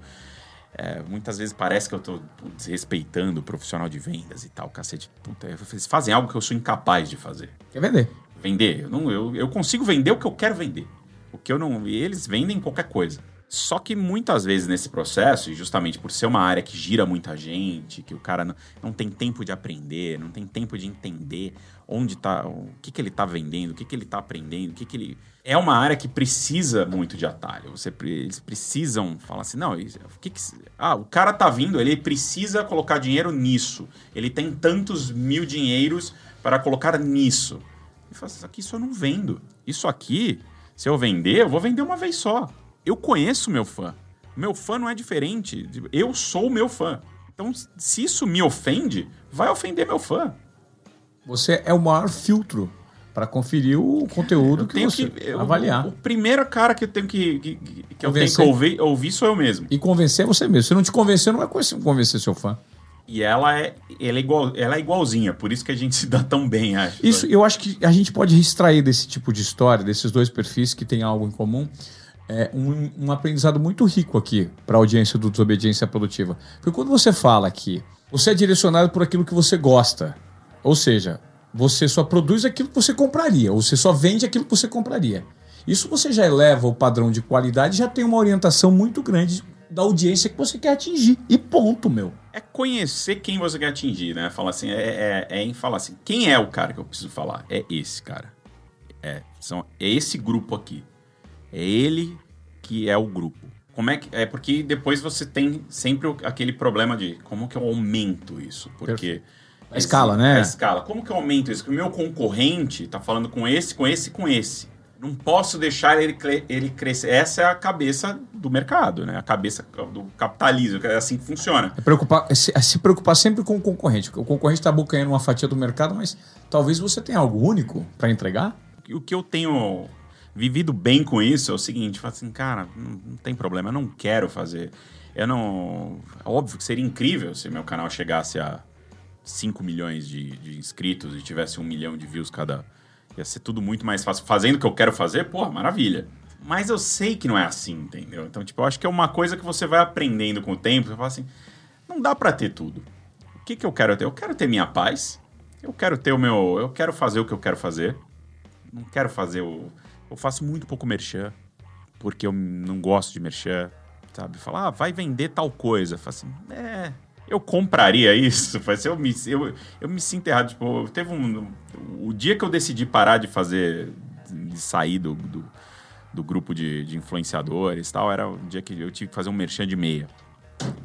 Speaker 2: É, muitas vezes parece que eu estou desrespeitando o profissional de vendas e tal, cacete. Puta, eles fazem algo que eu sou incapaz de fazer.
Speaker 1: Quer vender?
Speaker 2: vender. Eu, não, eu, eu consigo vender o que eu quero vender. O que eu não. Eles vendem qualquer coisa. Só que muitas vezes nesse processo, e justamente por ser uma área que gira muita gente, que o cara não, não tem tempo de aprender, não tem tempo de entender onde está, o que, que ele está vendendo, o que, que ele está aprendendo, o que, que ele. É uma área que precisa muito de atalho. Você, eles precisam falar assim, não, o que, que ah, o cara tá vindo, ele precisa colocar dinheiro nisso. Ele tem tantos mil dinheiros para colocar nisso. E fala assim, isso aqui não vendo. Isso aqui, se eu vender, eu vou vender uma vez só. Eu conheço meu fã. Meu fã não é diferente. Eu sou o meu fã. Então, se isso me ofende, vai ofender meu fã.
Speaker 1: Você é o maior filtro para conferir o conteúdo eu que você que, eu, avaliar.
Speaker 2: O, o, primeiro cara que eu tenho que, que, que eu tenho que ouvir, ouvir sou eu mesmo.
Speaker 1: E convencer você mesmo. Se não te convencer, não vai convencer seu fã.
Speaker 2: E ela é, ela é, igual, ela é igualzinha, por isso que a gente se dá tão bem, acho.
Speaker 1: Isso, eu acho que a gente pode extrair desse tipo de história, desses dois perfis que têm algo em comum, é um, um aprendizado muito rico aqui para a audiência do Desobediência Produtiva. Porque quando você fala que você é direcionado por aquilo que você gosta, ou seja, você só produz aquilo que você compraria, ou você só vende aquilo que você compraria. Isso você já eleva o padrão de qualidade, já tem uma orientação muito grande da audiência que você quer atingir. E ponto, meu.
Speaker 2: É conhecer quem você quer atingir, né? Falar assim, é, é, é em falar assim, quem é o cara que eu preciso falar? É esse cara. É, são, é esse grupo aqui. É ele que é o grupo. Como é que. É porque depois você tem sempre aquele problema de como que eu aumento isso? Porque.
Speaker 1: A escala, né?
Speaker 2: A escala. Como que eu aumento isso? Que o meu concorrente tá falando com esse, com esse, com esse. Não posso deixar ele, ele crescer. Essa é a cabeça do mercado, né? A cabeça do capitalismo, é assim que funciona.
Speaker 1: É, preocupar, é se, é se preocupar sempre com o concorrente. O concorrente está abocanhando uma fatia do mercado, mas talvez você tenha algo único para entregar.
Speaker 2: O que eu tenho vivido bem com isso é o seguinte: falo assim, cara, não, não tem problema, eu não quero fazer. Eu não. Óbvio que seria incrível se meu canal chegasse a 5 milhões de, de inscritos e tivesse um milhão de views cada Ia ser tudo muito mais fácil. Fazendo o que eu quero fazer, pô, maravilha. Mas eu sei que não é assim, entendeu? Então, tipo, eu acho que é uma coisa que você vai aprendendo com o tempo. Você fala assim, não dá para ter tudo. O que, que eu quero ter? Eu quero ter minha paz. Eu quero ter o meu. Eu quero fazer o que eu quero fazer. Não quero fazer o. Eu faço muito pouco merchan, porque eu não gosto de merchan, sabe? Falar, ah, vai vender tal coisa. Eu falo assim, é. Eu compraria isso, mas eu me, eu, eu me sinto errado. Tipo, teve um. O dia que eu decidi parar de fazer. de sair do, do, do grupo de, de influenciadores e tal, era o dia que eu tive que fazer um merchan de meia.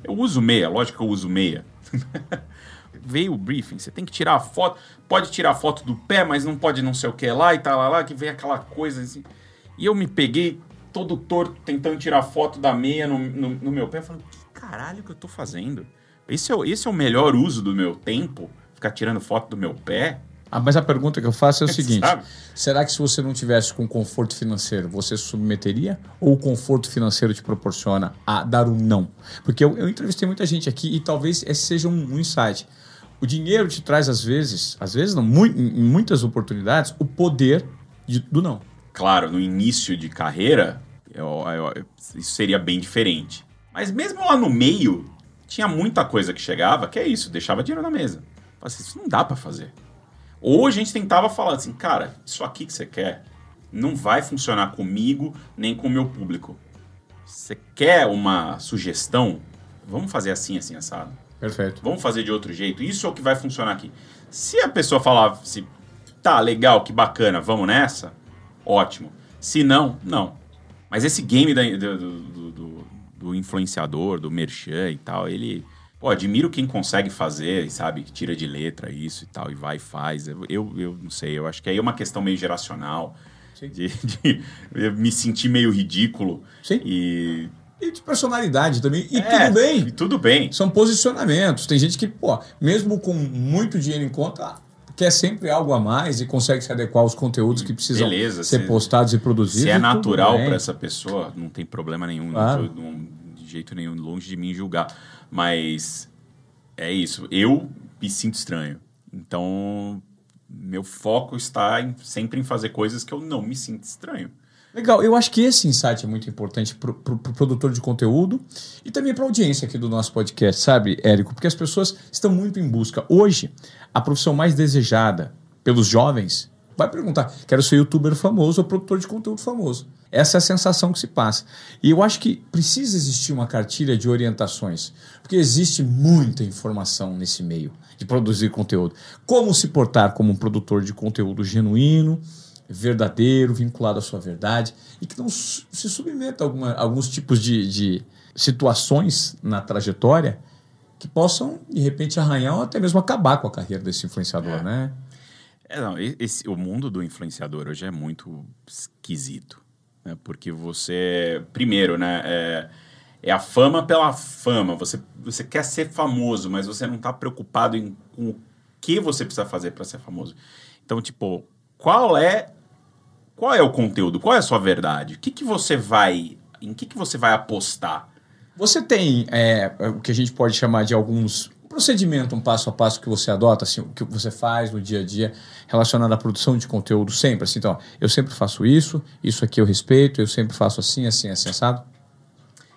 Speaker 2: Eu uso meia, lógico que eu uso meia. Veio o briefing, você tem que tirar a foto. Pode tirar a foto do pé, mas não pode não sei o que lá e tal, lá, lá, que vem aquela coisa assim. E eu me peguei todo torto tentando tirar foto da meia no, no, no meu pé. Falando, que caralho que eu tô fazendo? Esse é, o- esse é o melhor uso do meu tempo? Ficar tirando foto do meu pé?
Speaker 1: Ah, mas a pergunta que eu faço é o
Speaker 2: Você
Speaker 1: seguinte:
Speaker 2: sabe?
Speaker 1: será que se você não tivesse com conforto financeiro, você se submeteria? Ou o conforto financeiro te proporciona a dar um não? Porque eu, eu entrevistei muita gente aqui e talvez esse seja um, um insight. O dinheiro te traz, às vezes, às vezes não, em muitas oportunidades, o poder de- do não.
Speaker 2: Claro, no início de carreira, eu- eu- isso seria bem diferente. Mas mesmo lá no meio, tinha muita coisa que chegava que é isso, deixava dinheiro na mesa. Falei assim, isso não dá pra fazer. Ou a gente tentava falar assim, cara, isso aqui que você quer não vai funcionar comigo nem com o meu público. Você quer uma sugestão? Vamos fazer assim, assim, assado.
Speaker 1: Perfeito.
Speaker 2: Vamos fazer de outro jeito. Isso é o que vai funcionar aqui. Se a pessoa falar, se tá legal, que bacana, vamos nessa, ótimo. Se não, não. Mas esse game da- do, do- do- do influenciador, do merchan e tal, ele. Pô, admiro quem consegue fazer, sabe? Tira de letra isso e tal, e vai e faz. Eu, eu, não sei, eu acho que aí é uma questão meio geracional. De, de me sentir meio ridículo.
Speaker 1: Sim.
Speaker 2: E.
Speaker 1: E de personalidade também. E
Speaker 2: É,
Speaker 1: tudo bem.
Speaker 2: E tudo bem.
Speaker 1: São posicionamentos. Tem gente que, pô, mesmo com muito dinheiro em conta, quer sempre algo a mais e consegue se adequar aos conteúdos que precisam
Speaker 2: Beleza,
Speaker 1: ser
Speaker 2: se-
Speaker 1: postados e produzidos.
Speaker 2: Se é natural para essa pessoa, não tem problema nenhum,
Speaker 1: Claro.
Speaker 2: tô- não- de jeito nenhum, longe de mim julgar. Mas é isso, eu me sinto estranho. Então, meu foco está em- sempre em fazer coisas que eu não me sinto estranho.
Speaker 1: Legal, eu acho que esse insight é muito importante para o pro, pro produtor de conteúdo e também para a audiência aqui do nosso podcast, sabe, Érico? Porque as pessoas estão muito em busca. Hoje, a profissão mais desejada pelos jovens vai perguntar: quero ser youtuber famoso ou produtor de conteúdo famoso. Essa é a sensação que se passa. E eu acho que precisa existir uma cartilha de orientações, porque existe muita informação nesse meio de produzir conteúdo. Como se portar como um produtor de conteúdo genuíno, verdadeiro, vinculado à sua verdade e que não se submeta a alguma- alguns tipos de, de situações na trajetória que possam, de repente, arranhar ou até mesmo acabar com a carreira desse influenciador, né?
Speaker 2: É, não, esse- o mundo do influenciador hoje é muito esquisito. Né? Porque você, primeiro, né, é, é a fama pela fama. Você, você quer ser famoso, mas você não está preocupado em com o que você precisa fazer para ser famoso. Então, tipo, qual é qual é o conteúdo? Qual é a sua verdade? O que, que você vai. Em que, que você vai apostar?
Speaker 1: Você tem é, o que a gente pode chamar de alguns procedimento, um passo a passo que você adota, assim, o que você faz no dia a dia relacionado à produção de conteúdo sempre, assim, então, ó, eu sempre faço isso, isso aqui eu respeito, eu sempre faço assim, assim, assim, assado.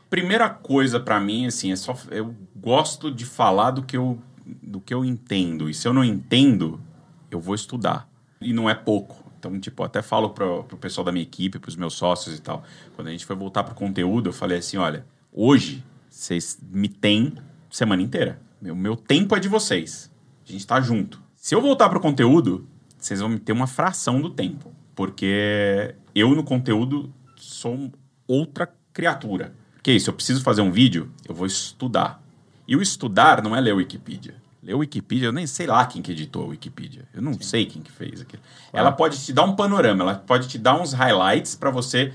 Speaker 2: Primeira coisa pra mim, assim, é só eu gosto de falar do que eu do que eu entendo. E se eu não entendo, eu vou estudar. E não é pouco. Então, tipo, até falo pro, pro pessoal da minha equipe, pros meus sócios e tal. Quando a gente foi voltar pro conteúdo, eu falei assim, olha, hoje vocês me têm semana inteira. O meu tempo é de vocês. A gente tá junto. Se eu voltar pro conteúdo, vocês vão me ter uma fração do tempo. Porque eu no conteúdo sou outra criatura. Que isso, eu preciso fazer um vídeo, eu vou estudar. E o estudar não é ler Wikipedia. Ler Wikipedia, eu nem sei lá quem que editou a Wikipedia. Eu não sei quem que fez aquilo. Ela pode te dar um panorama, ela pode te dar uns highlights para você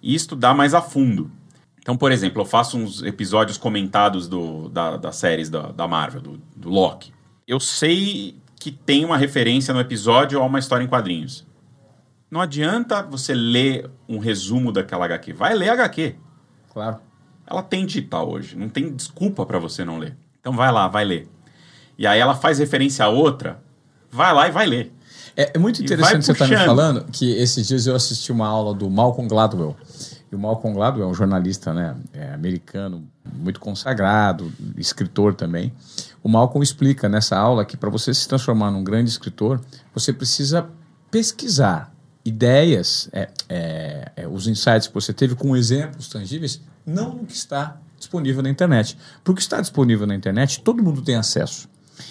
Speaker 2: ir estudar mais a fundo. Então, por exemplo, eu faço uns episódios comentados do, da, das séries da, da Marvel, do, do Loki. Eu sei que tem uma referência no episódio a uma história em quadrinhos. Não adianta você ler um resumo daquela HQ. Vai ler HQ.
Speaker 1: Claro.
Speaker 2: Ela tem digital hoje, não tem desculpa para você não ler. Então vai lá, vai ler. E aí ela faz referência a outra, vai lá e vai ler.
Speaker 1: É, é muito interessante você estar me
Speaker 2: puxando.
Speaker 1: falando que esses dias eu assisti uma aula do Malcolm Gladwell. E o Malcolm Gladwell é um jornalista né, é, americano, muito consagrado, escritor também. O Malcolm explica nessa aula que para você se transformar num grande escritor, você precisa pesquisar ideias, é, é, é, os insights que você teve com exemplos tangíveis, não no que está disponível na internet. Porque o que está disponível na internet, todo mundo tem acesso.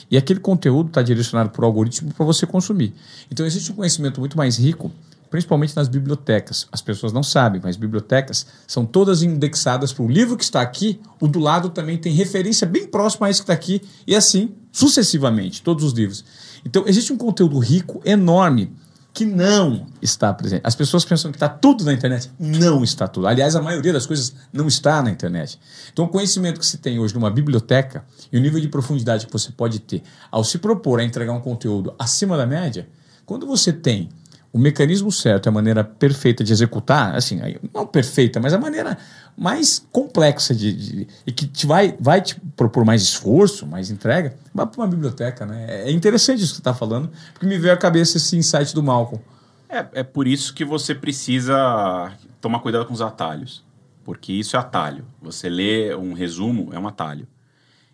Speaker 1: E aquele conteúdo está direcionado por algoritmo para você consumir. Então existe um conhecimento muito mais rico, principalmente nas bibliotecas. As pessoas não sabem, mas bibliotecas são todas indexadas para o livro que está aqui, o do lado também tem referência bem próxima a esse que está aqui, e assim sucessivamente, todos os livros. Então existe um conteúdo rico, enorme, que não está presente. As pessoas pensam que está tudo na internet. Não está tudo. Aliás, a maioria das coisas não está na internet. Então, o conhecimento que se tem hoje numa biblioteca e o nível de profundidade que você pode ter ao se propor a entregar um conteúdo acima da média, quando você tem o mecanismo certo, a maneira perfeita de executar, assim, não perfeita, mas a maneira mais complexa de, de, e que te vai, vai te propor mais esforço, mais entrega, vá para uma biblioteca. Né? É interessante isso que você está falando, porque me veio à cabeça esse insight do Malcolm.
Speaker 2: É, é por isso que você precisa tomar cuidado com os atalhos. Porque isso é atalho. Você lê um resumo, é um atalho.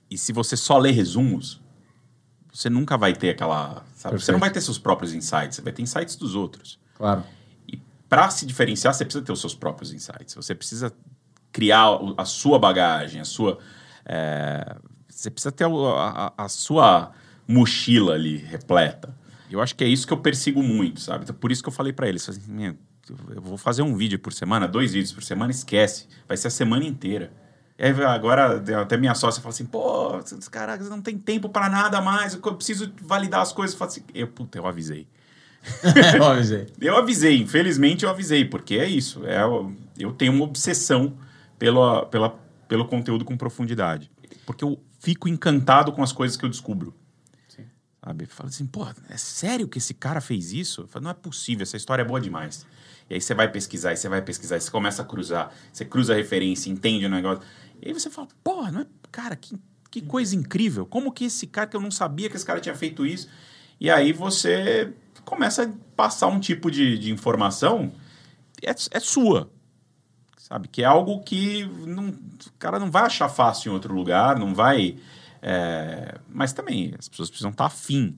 Speaker 2: E se você só lê resumos, você nunca vai ter aquela. Sabe? Você não vai ter seus próprios insights, você vai ter insights dos outros.
Speaker 1: Claro.
Speaker 2: E para se diferenciar, você precisa ter os seus próprios insights. Você precisa criar a sua bagagem, a sua. É, você precisa ter a, a, a, sua mochila ali repleta. Eu acho que é isso que eu persigo muito, sabe? Então, por isso que eu falei para eles, assim, eu vou fazer um vídeo por semana, dois vídeos por semana, esquece. Vai ser a semana inteira. E aí, agora, até minha sócia fala assim, pô, caraca, não tem tempo para nada mais, eu preciso validar as coisas. Eu falo assim, eu, puta, eu avisei.
Speaker 1: eu avisei.
Speaker 2: eu avisei, infelizmente eu avisei, porque é isso. É, eu tenho uma obsessão pela, pela, pelo conteúdo com profundidade. Porque eu fico encantado com as coisas que eu descubro. Sim. Sabe? Fala assim, pô, é sério que esse cara fez isso? Eu falo, não é possível, essa história é boa demais. E aí você vai pesquisar, e você vai pesquisar, e você começa a cruzar, você cruza a referência, entende o negócio. E aí você fala, pô, não é, cara, que, que coisa incrível. Como que esse cara, que eu não sabia que esse cara tinha feito isso. E aí você começa a passar um tipo de, de informação, é, é sua sabe? Que é algo que não, o cara não vai achar fácil em outro lugar, não vai. É, mas também as pessoas precisam estar afim.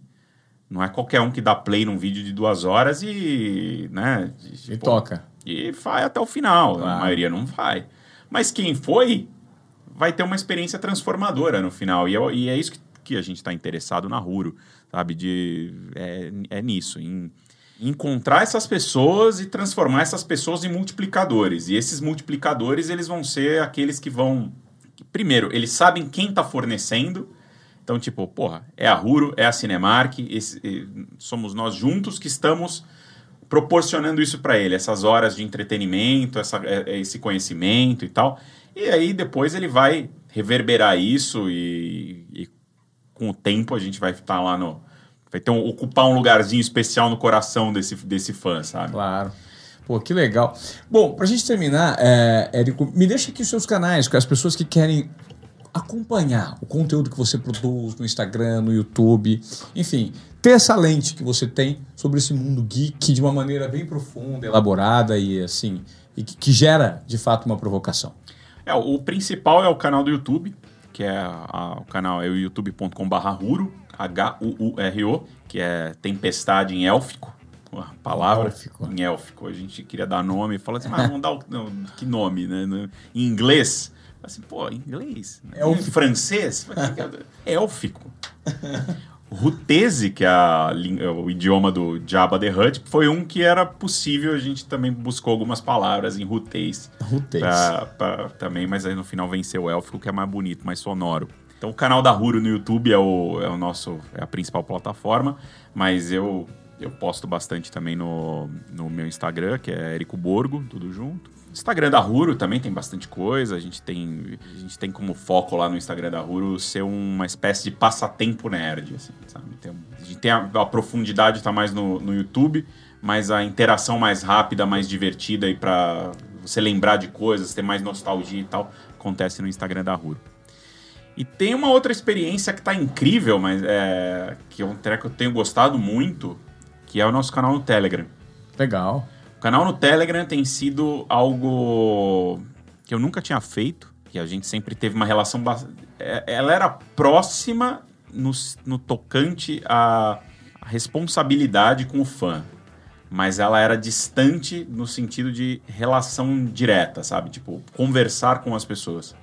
Speaker 2: Não é qualquer um que dá play num vídeo de duas horas e. Né,
Speaker 1: e pô, toca.
Speaker 2: E vai até o final. Claro. A maioria não vai. Mas quem foi vai ter uma experiência transformadora no final. E é, e é isso que, que a gente está interessado na Ruro, sabe? De, é, é nisso, em encontrar essas pessoas e transformar essas pessoas em multiplicadores. E esses multiplicadores, eles vão ser aqueles que vão... Primeiro, eles sabem quem está fornecendo. Então, tipo, porra, é a Ruro, é a Cinemark, esse, somos nós juntos que estamos proporcionando isso para ele, essas horas de entretenimento, essa, é, é, esse conhecimento e tal. E aí depois ele vai reverberar isso e, e com o tempo a gente vai estar lá no, vai ter um, ocupar um lugarzinho especial no coração desse, desse fã, sabe?
Speaker 1: Claro. Pô, que legal. Bom, pra gente terminar, é, Érico, me deixa aqui os seus canais, com as pessoas que querem acompanhar o conteúdo que você produz no Instagram, no YouTube, enfim, ter essa lente que você tem sobre esse mundo geek de uma maneira bem profunda, elaborada e assim, e que, que gera de fato uma provocação.
Speaker 2: É, o principal é o canal do YouTube, que é a, o canal é o youtube.com/ruro, H-U-U-R-O, que é tempestade em élfico. Uma palavra élfico. em élfico. A gente queria dar nome e fala assim, mas vamos dar o, não, que nome, né? Em inglês. Assim, pô, em inglês. Em francês? É élfico. Rutese, que é, a, é, o idioma do Jabba the Hutt, foi um que era possível. A gente também buscou algumas palavras em rutês.
Speaker 1: Rutês.
Speaker 2: também, mas aí no final venceu o élfico, que é mais bonito, mais sonoro. Então o canal da Ruro no YouTube é o, é o nosso é a principal plataforma, mas eu eu posto bastante também no, no meu Instagram, que é Érico Borgo, tudo junto. Instagram da Ruro também tem bastante coisa. A gente tem, a gente tem como foco lá no Instagram da Ruro ser uma espécie de passatempo nerd, assim, sabe? Tem, a gente tem a, a profundidade está mais no, no YouTube, mas a interação mais rápida, mais divertida e para você lembrar de coisas, ter mais nostalgia e tal, acontece no Instagram da Ruro. E tem uma outra experiência que tá incrível, mas é, que é um treco que eu tenho gostado muito, que é o nosso canal no Telegram.
Speaker 1: Legal.
Speaker 2: O canal no Telegram tem sido algo que eu nunca tinha feito, que a gente sempre teve uma relação. É, ela era próxima no, no tocante à responsabilidade com o fã, mas ela era distante no sentido de relação direta, sabe? Tipo, conversar com as pessoas.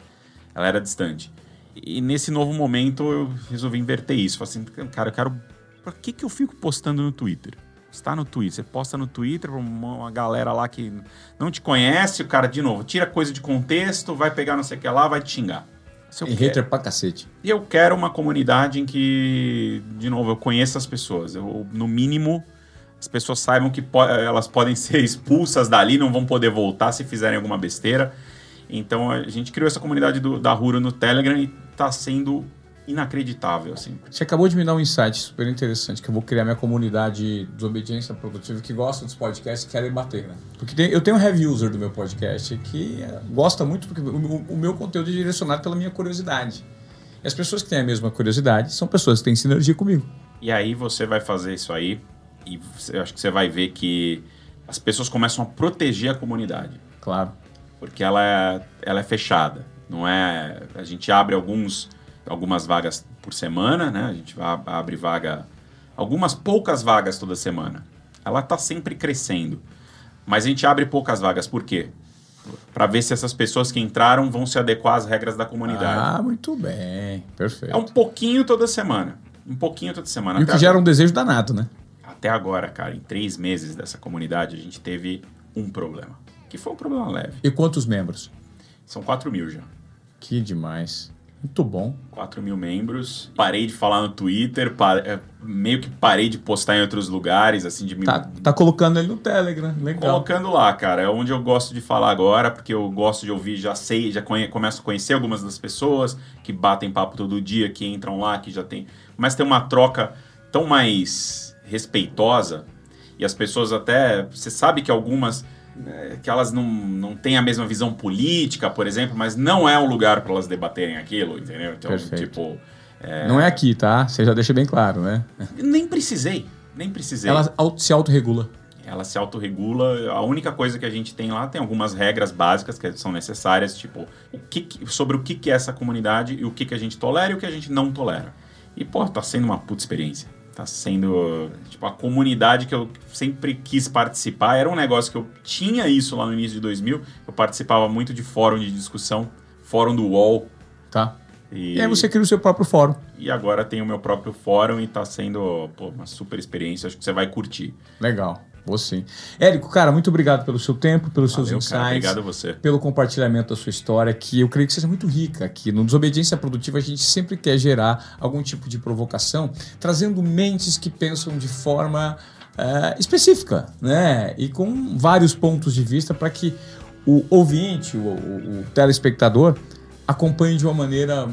Speaker 2: Ela era distante. E nesse novo momento eu resolvi inverter isso. Falei assim, cara, eu quero. Por que, que eu fico postando no Twitter? Está no Twitter. Você posta no Twitter uma galera lá que não te conhece, o cara, de novo, tira coisa de contexto, vai pegar não sei o que lá, vai te xingar.
Speaker 1: e hater pra cacete.
Speaker 2: E eu quero uma comunidade em que, de novo, eu conheça as pessoas. Eu, no mínimo, as pessoas saibam que po elas podem ser expulsas dali, não vão poder voltar se fizerem alguma besteira. Então a gente criou essa comunidade do, da Ruro no Telegram e está sendo inacreditável, assim.
Speaker 1: Você acabou de me dar um insight super interessante, que eu vou criar minha comunidade de obediência produtiva que gosta dos podcasts e querem bater, né? Porque tem, eu tenho um heavy user do meu podcast que é, gosta muito, porque o, o, meu conteúdo é direcionado pela minha curiosidade. E as pessoas que têm a mesma curiosidade são pessoas que têm sinergia comigo.
Speaker 2: E aí você vai fazer isso aí e eu acho que você vai ver que as pessoas começam a proteger a comunidade.
Speaker 1: Claro.
Speaker 2: Porque ela é, ela é fechada. Não é. A gente abre alguns algumas vagas por semana, né? A gente abre vaga, algumas poucas vagas toda semana. Ela está sempre crescendo. Mas a gente abre poucas vagas, por quê? Para ver se essas pessoas que entraram vão se adequar às regras da comunidade.
Speaker 1: Ah, muito bem. Perfeito.
Speaker 2: É um pouquinho toda semana. Um pouquinho toda semana.
Speaker 1: E o que gera um desejo danado, né?
Speaker 2: Até agora, cara, em três meses dessa comunidade, a gente teve um problema. Que foi um problema leve.
Speaker 1: E quantos membros?
Speaker 2: São 4 mil já.
Speaker 1: Que demais. Muito bom.
Speaker 2: 4 mil membros. Parei de falar no Twitter, é, meio que parei de postar em outros lugares, assim, de
Speaker 1: tá, tá colocando ele no Telegram, legal.
Speaker 2: Colocando lá, cara. É onde eu gosto de falar agora, porque eu gosto de ouvir, já sei, já conhe... começo a conhecer algumas das pessoas que batem papo todo dia, que entram lá, que já tem. Começa a ter uma troca tão mais respeitosa. E as pessoas até. Você sabe que algumas é, que elas não, não têm a mesma visão política, por exemplo, mas não é um lugar para elas debaterem aquilo, entendeu?
Speaker 1: Então, Perfeito. tipo. É... Não é aqui, tá? Você já deixa bem claro, né?
Speaker 2: Nem precisei. Nem precisei.
Speaker 1: Ela se autorregula.
Speaker 2: Ela se autorregula. A única coisa que a gente tem lá tem algumas regras básicas que são necessárias, tipo, o que, sobre o que é essa comunidade e o que a gente tolera e o que a gente não tolera. E, pô, tá sendo uma puta experiência tá sendo tipo a comunidade que eu sempre quis participar. Era um negócio que eu tinha isso lá no início de 2000 eu participava muito de fórum de discussão fórum do UOL
Speaker 1: tá. E, e aí você cria o seu próprio fórum.
Speaker 2: E agora tem o meu próprio fórum e tá sendo pô, uma super experiência acho que você vai curtir.
Speaker 1: Legal Vou sim. Érico, cara, muito obrigado pelo seu tempo, pelos Valeu, seus insights. Cara,
Speaker 2: obrigado a você.
Speaker 1: Pelo compartilhamento da sua história, que eu creio que seja muito rica aqui. No Desobediência Produtiva, a gente sempre quer gerar algum tipo de provocação, trazendo mentes que pensam de forma uh, específica, né? E com vários pontos de vista para que o ouvinte, o, o, o telespectador, acompanhe de uma maneira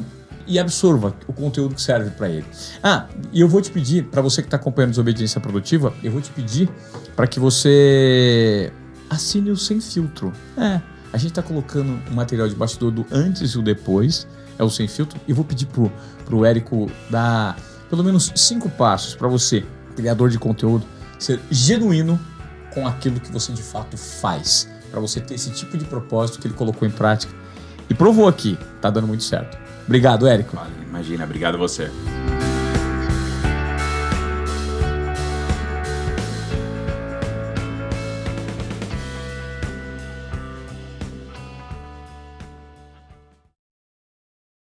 Speaker 1: e absorva o conteúdo que serve para ele. Ah, e eu vou te pedir, para você que está acompanhando Desobediência Produtiva, eu vou te pedir para que você assine o Sem Filtro. É, a gente está colocando o material de bastidor do antes e o depois, é o Sem Filtro, e vou pedir pro, pro Érico dar pelo menos cinco passos para você, criador de conteúdo, ser genuíno com aquilo que você de fato faz, para você ter esse tipo de propósito que ele colocou em prática e provou aqui, tá dando muito certo. Obrigado, Érico.
Speaker 2: Vale, imagina, obrigado a você.